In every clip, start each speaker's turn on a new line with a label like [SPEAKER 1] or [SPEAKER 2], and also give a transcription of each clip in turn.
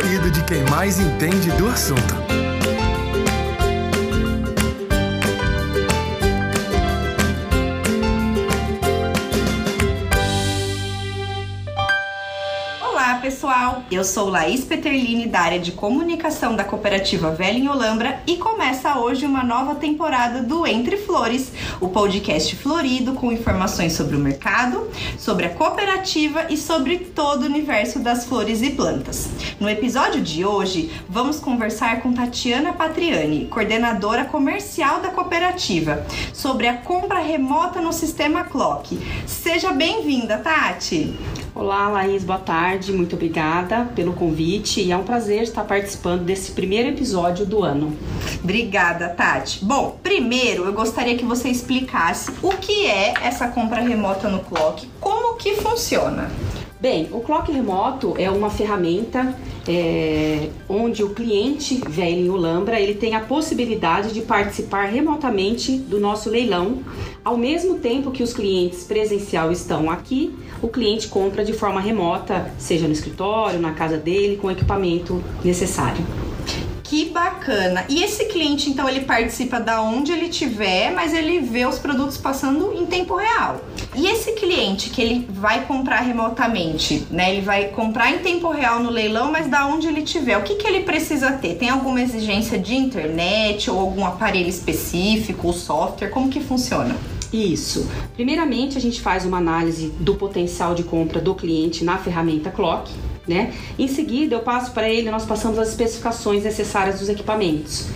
[SPEAKER 1] Florido de quem mais entende do assunto.
[SPEAKER 2] Pessoal, eu sou Laís Peterlini da área de comunicação da cooperativa Velha em Olambra e começa hoje uma nova temporada do Entre Flores, o podcast florido com informações sobre o mercado, sobre a cooperativa e sobre todo o universo das flores e plantas. No episódio de hoje, vamos conversar com Tatiana Patriani, coordenadora comercial da cooperativa, sobre a compra remota no sistema Clock. Seja bem-vinda, Tati!
[SPEAKER 3] Olá, Laís, boa tarde. Muito obrigada pelo convite e é um prazer estar participando desse primeiro episódio do ano.
[SPEAKER 2] Obrigada, Tati. Bom, primeiro eu gostaria que você explicasse o que é essa compra remota no Clock, como que funciona.
[SPEAKER 3] Bem, o Clock Remoto é uma ferramenta é, onde o cliente velho em Olambra ele tem a possibilidade de participar remotamente do nosso leilão, ao mesmo tempo que os clientes presencial estão aqui, o cliente compra de forma remota, seja no escritório, na casa dele, com o equipamento necessário.
[SPEAKER 2] Que bacana! E esse cliente, então, ele participa da onde ele tiver, mas ele vê os produtos passando em tempo real. E esse cliente que ele vai comprar remotamente, né? Ele vai comprar em tempo real no leilão, mas da onde ele tiver, o que, que ele precisa ter? Tem alguma exigência de internet ou algum aparelho específico, ou software? Como que funciona?
[SPEAKER 3] Isso. Primeiramente, a gente faz uma análise do potencial de compra do cliente na ferramenta Clock né? Em seguida, eu passo para ele, nós passamos as especificações necessárias dos equipamentos,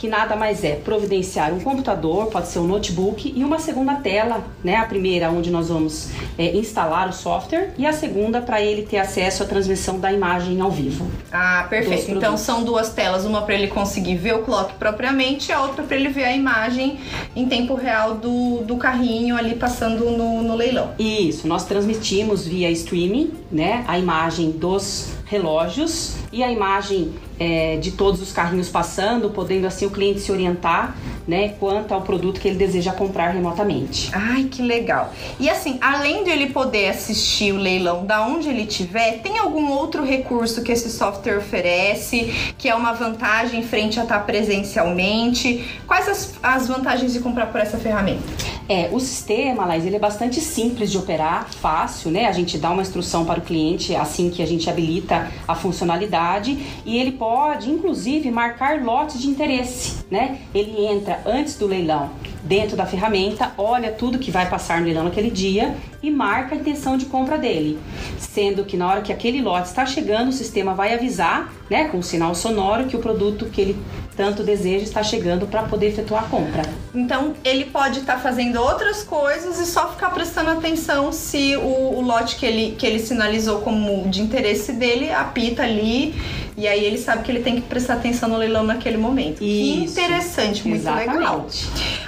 [SPEAKER 3] que nada mais é providenciar um computador, pode ser um notebook e uma segunda tela, né? A primeira onde nós vamos é, instalar o software e a segunda para ele ter acesso à transmissão da imagem ao vivo.
[SPEAKER 2] Ah, perfeito. Então são duas telas, uma para ele conseguir ver o clock propriamente, a outra para ele ver a imagem em tempo real do, do carrinho ali passando no, no leilão.
[SPEAKER 3] Isso, nós transmitimos via streaming, né? A imagem dos relógios e a imagem é, de todos os carrinhos passando, podendo assim o cliente se orientar, né, quanto ao produto que ele deseja comprar remotamente.
[SPEAKER 2] Ai, que legal! E assim, além de ele poder assistir o leilão da onde ele estiver, tem algum outro recurso que esse software oferece que é uma vantagem frente a estar presencialmente? Quais as, as vantagens de comprar por essa ferramenta?
[SPEAKER 3] É, o sistema, Laís, ele é bastante simples de operar, fácil, né? A gente dá uma instrução para o cliente assim que a gente habilita a funcionalidade e ele pode inclusive, marcar lotes de interesse, né? Ele entra antes do leilão dentro da ferramenta, olha tudo que vai passar no leilão naquele dia e marca a intenção de compra dele. Sendo que na hora que aquele lote está chegando, o sistema vai avisar, né, com um sinal sonoro, que o produto que ele tanto deseja está chegando para poder efetuar a compra.
[SPEAKER 2] Então ele pode estar tá fazendo outras coisas e só ficar prestando atenção se o, o, lote que ele, que ele sinalizou como de interesse dele apita ali e aí ele sabe que ele tem que prestar atenção no leilão naquele momento. Isso. Que interessante, muito Exatamente. legal.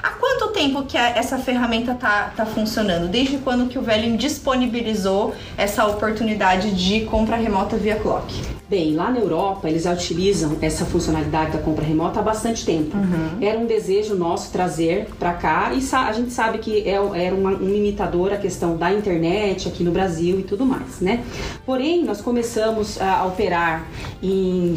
[SPEAKER 2] Há quanto tempo que essa ferramenta tá, tá funcionando? Desde quando que o Velho disponibilizou essa oportunidade de compra remota via Clock?
[SPEAKER 3] Bem, lá na Europa eles já utilizam essa funcionalidade da compra remota há bastante tempo. Uhum. Era um desejo nosso trazer para cá e a gente sabe que é, era uma, um limitador a questão da internet aqui no Brasil e tudo mais, né? Porém, nós começamos a operar em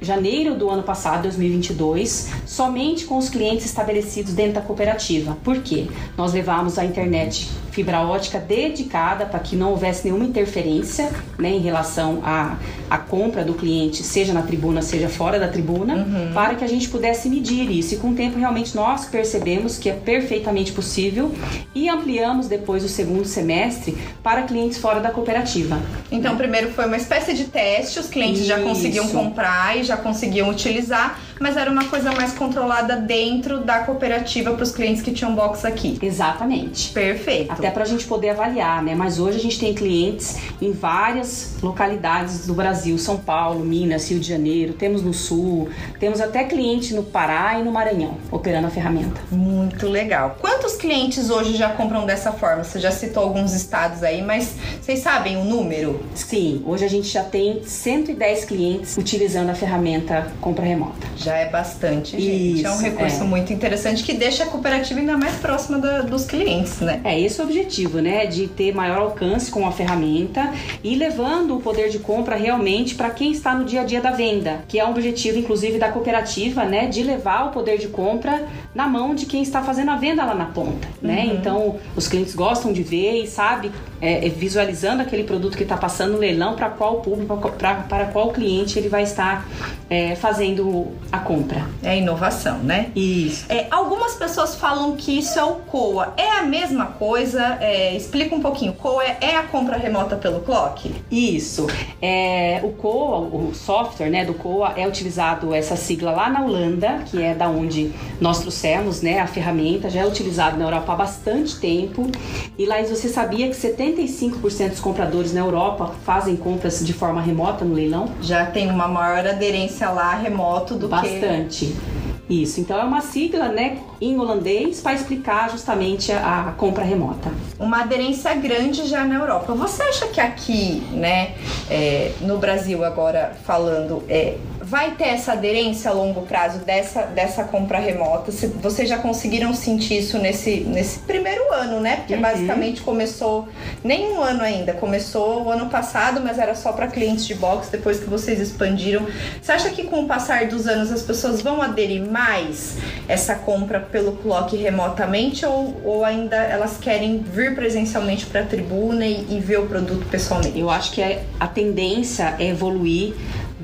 [SPEAKER 3] janeiro do ano passado, 2022, somente com os clientes estabelecidos dentro da cooperativa. Por quê? Nós levamos a internet fibra ótica dedicada para que não houvesse nenhuma interferência né, em relação à, à compra do cliente, seja na tribuna, seja fora da tribuna, uhum. para que a gente pudesse medir isso. E com o tempo, realmente, nós percebemos que é perfeitamente possível e ampliamos depois o segundo semestre para clientes fora da cooperativa.
[SPEAKER 2] Então, né? primeiro foi uma espécie de teste, os clientes isso. já conseguiam comprar e já conseguiam utilizar, mas era uma coisa mais controlada dentro da cooperativa para os clientes que tinham box aqui.
[SPEAKER 3] Exatamente.
[SPEAKER 2] Perfeito.
[SPEAKER 3] Até para a gente poder avaliar, né? Mas hoje a gente tem clientes em várias localidades do Brasil, São Paulo, Minas, Rio de Janeiro, temos no Sul, temos até cliente no Pará e no Maranhão operando a ferramenta.
[SPEAKER 2] Muito legal. Quantos clientes hoje já compram dessa forma? Você já citou alguns estados aí, mas Vocês sabem o número?
[SPEAKER 3] Sim, hoje a gente já tem 110 clientes utilizando a ferramenta compra remota.
[SPEAKER 2] Já é bastante, gente.
[SPEAKER 3] Isso,
[SPEAKER 2] é um recurso
[SPEAKER 3] é.
[SPEAKER 2] muito interessante que deixa a cooperativa ainda mais próxima da- dos clientes, né?
[SPEAKER 3] É esse o objetivo, né? De ter maior alcance com a ferramenta e levando o poder de compra realmente para quem está no dia a dia da venda, que é um objetivo, inclusive, da cooperativa, né? De levar o poder de compra na mão de quem está fazendo a venda lá na ponta, né? Então, os clientes gostam de ver e sabe, é, é, visualizando aquele produto que está passando no leilão para qual público, para qual cliente ele vai estar é, fazendo a compra.
[SPEAKER 2] É inovação, né?
[SPEAKER 3] Isso.
[SPEAKER 2] É, algumas pessoas falam que isso é o COA. É a mesma coisa? É, explica um pouquinho. COA é, é a compra remota pelo clock?
[SPEAKER 3] Isso. É, o COA, o software né, do COA, é utilizado essa sigla lá na Holanda, que é da onde nós trouxemos né, a ferramenta, já é utilizado na Europa há bastante tempo. E Laís, você sabia que 75% dos compradores na Europa fazem compras de forma remota no leilão?
[SPEAKER 2] Já tem uma maior aderência lá remoto do que
[SPEAKER 3] Bastante. Isso, então é uma sigla, né, em holandês para explicar justamente a, a compra remota.
[SPEAKER 2] uma aderência grande já na Europa. Você acha que aqui, né, é, no Brasil agora falando, é, vai ter essa aderência a longo prazo dessa, dessa compra remota? Se vocês já conseguiram sentir isso nesse, nesse primeiro ano, né? Porque
[SPEAKER 3] Uhum.
[SPEAKER 2] basicamente começou nem um ano ainda, começou o ano passado, mas era só para clientes de box depois que vocês expandiram. Você acha que com o passar dos anos as pessoas vão aderir mais essa compra pelo clock remotamente ou, ou ainda elas querem vir presencialmente para a tribuna e, e ver o produto pessoalmente?
[SPEAKER 3] Eu acho que é- a tendência é evoluir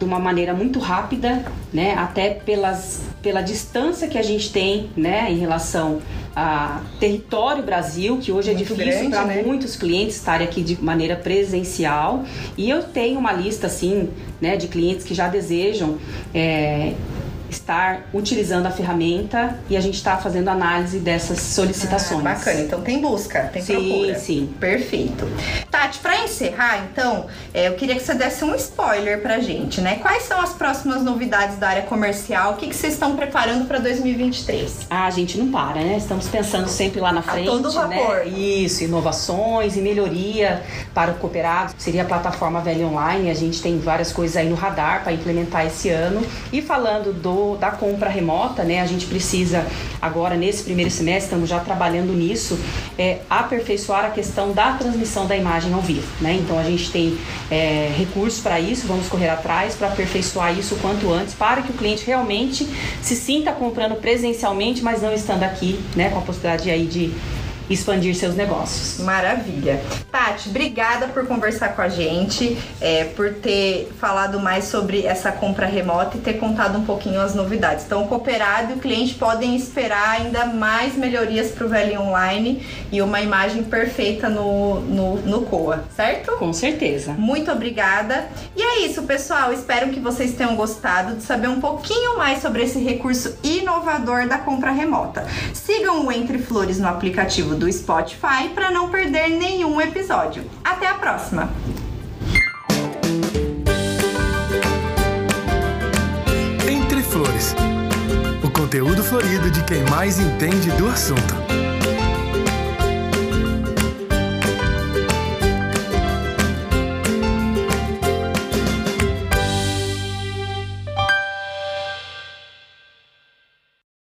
[SPEAKER 3] de uma maneira muito rápida, né? Até pelas, pela distância que a gente tem, né? Em relação a território Brasil, que hoje é
[SPEAKER 2] Muito
[SPEAKER 3] difícil
[SPEAKER 2] grande,
[SPEAKER 3] para
[SPEAKER 2] né?
[SPEAKER 3] muitos clientes estarem aqui de maneira presencial. E eu tenho uma lista, assim, né? De clientes que já desejam é, estar utilizando a ferramenta e a gente está fazendo análise dessas solicitações.
[SPEAKER 2] Ah, bacana, então tem busca, tem
[SPEAKER 3] Sim,
[SPEAKER 2] procura.
[SPEAKER 3] sim.
[SPEAKER 2] Perfeito. Tati, pra encerrar, então, é, eu queria que você desse um spoiler pra gente, né? Quais são as próximas novidades da área comercial? O que, que vocês estão preparando pra 2023?
[SPEAKER 3] Ah, a gente não para, né? Estamos pensando sempre lá na frente,
[SPEAKER 2] todo vapor.
[SPEAKER 3] né? Isso, inovações e melhoria para o cooperado. Seria a plataforma Velha Online, a gente tem várias coisas aí no radar para implementar esse ano. E falando do da compra remota, né? A gente precisa agora nesse primeiro semestre estamos já trabalhando nisso, é aperfeiçoar a questão da transmissão da imagem ao vivo, né? Então a gente tem é, recursos para isso, vamos correr atrás para aperfeiçoar isso o quanto antes, para que o cliente realmente se sinta comprando presencialmente, mas não estando aqui, né? Com a possibilidade aí de expandir seus negócios.
[SPEAKER 2] Maravilha. Tati, obrigada por conversar com a gente, é, por ter falado mais sobre essa compra remota e ter contado um pouquinho as novidades. Então, o cooperado e o cliente podem esperar ainda mais melhorias para o Velho Online e uma imagem perfeita no, no, no COA, certo?
[SPEAKER 3] Com certeza.
[SPEAKER 2] Muito obrigada. E é isso, pessoal. Espero que vocês tenham gostado de saber um pouquinho mais sobre esse recurso inovador da compra remota. Sigam o Entre Flores no aplicativo do Spotify para não perder nenhum episódio. Até a próxima!
[SPEAKER 1] Entre Flores. O conteúdo florido de quem mais entende do assunto.